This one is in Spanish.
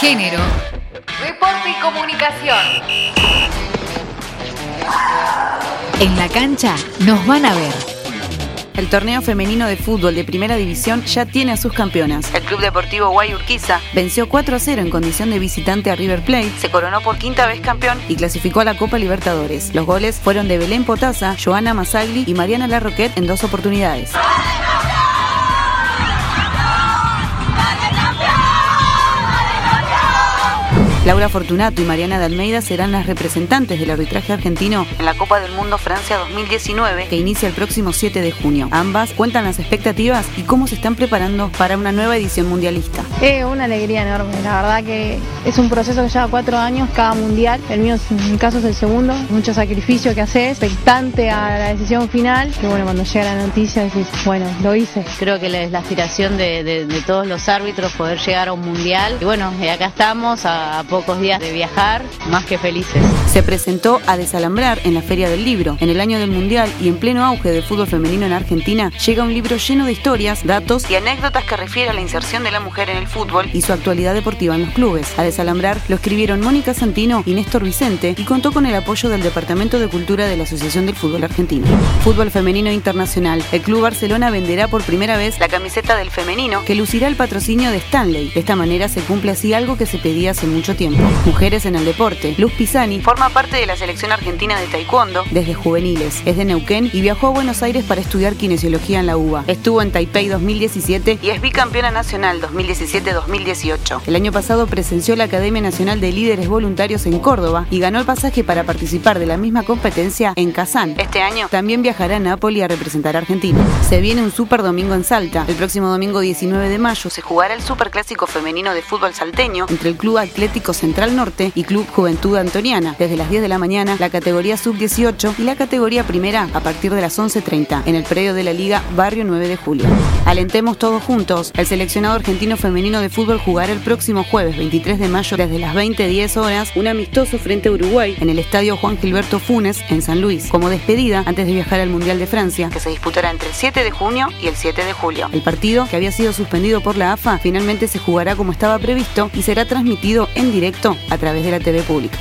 género, deporte y comunicación. En la cancha nos van a ver. El torneo femenino de fútbol de primera división ya tiene a sus campeonas. El Club Deportivo Guay Urquiza venció 4 a 0 en condición de visitante a River Plate, se coronó por quinta vez campeón y clasificó a la Copa Libertadores. Los goles fueron de Belén Potasa, Joana Masagli y Mariana Larroquet en dos oportunidades. Laura Fortunato y Mariana de Almeida serán las representantes del arbitraje argentino en la Copa del Mundo Francia 2019 que inicia el próximo 7 de junio. Ambas cuentan las expectativas y cómo se están preparando para una nueva edición mundialista. Es una alegría enorme, la verdad que es un proceso que lleva cuatro años cada mundial, el mío en mi caso es el segundo, mucho sacrificio que haces, expectante a la decisión final, que bueno, cuando llega la noticia decís, bueno, lo hice. Creo que es la aspiración de, todos los árbitros poder llegar a un mundial y bueno, acá estamos a pocos días de viajar, más que felices. Se presentó a desalambrar en la Feria del Libro. En el año del Mundial y en pleno auge del fútbol femenino en Argentina, llega un libro lleno de historias, datos y anécdotas que refiere a la inserción de la mujer en el fútbol y su actualidad deportiva en los clubes. A desalambrar lo escribieron Mónica Santino y Néstor Vicente y contó con el apoyo del Departamento de Cultura de la Asociación del Fútbol Argentino. Fútbol femenino internacional. El Club Barcelona venderá por primera vez la camiseta del femenino que lucirá el patrocinio de Stanley. De esta manera se cumple así algo que se pedía hace mucho tiempo Mujeres en el deporte. Luz Pisani forma parte de la selección argentina de taekwondo desde juveniles. Es de Neuquén y viajó a Buenos Aires para estudiar kinesiología en la UBA. Estuvo en Taipei 2017 y es bicampeona nacional 2017-2018. El año pasado presenció la Academia Nacional de Líderes Voluntarios en Córdoba y ganó el pasaje para participar de la misma competencia en Kazán. Este año también viajará a Nápoles a representar a Argentina. Se viene un super domingo en Salta. El próximo domingo 19 de mayo se jugará el Super Clásico Femenino de Fútbol Salteño entre el Club Atlético Central Norte y Club Juventud Antoniana, desde las 10 de la mañana, la categoría sub-18 y la categoría primera a partir de las 11.30 en el predio de la Liga Barrio 9 de Julio. Alentemos todos juntos. El seleccionado argentino femenino de fútbol jugará el próximo jueves 23 de mayo desde las 20.10 horas un amistoso frente a Uruguay en el estadio Juan Gilberto Funes en San Luis, como despedida antes de viajar al Mundial de Francia, que se disputará entre el 7 de junio y el 7 de julio. El partido, que había sido suspendido por la AFA, finalmente se jugará como estaba previsto y será transmitido en directo a través de la TV pública.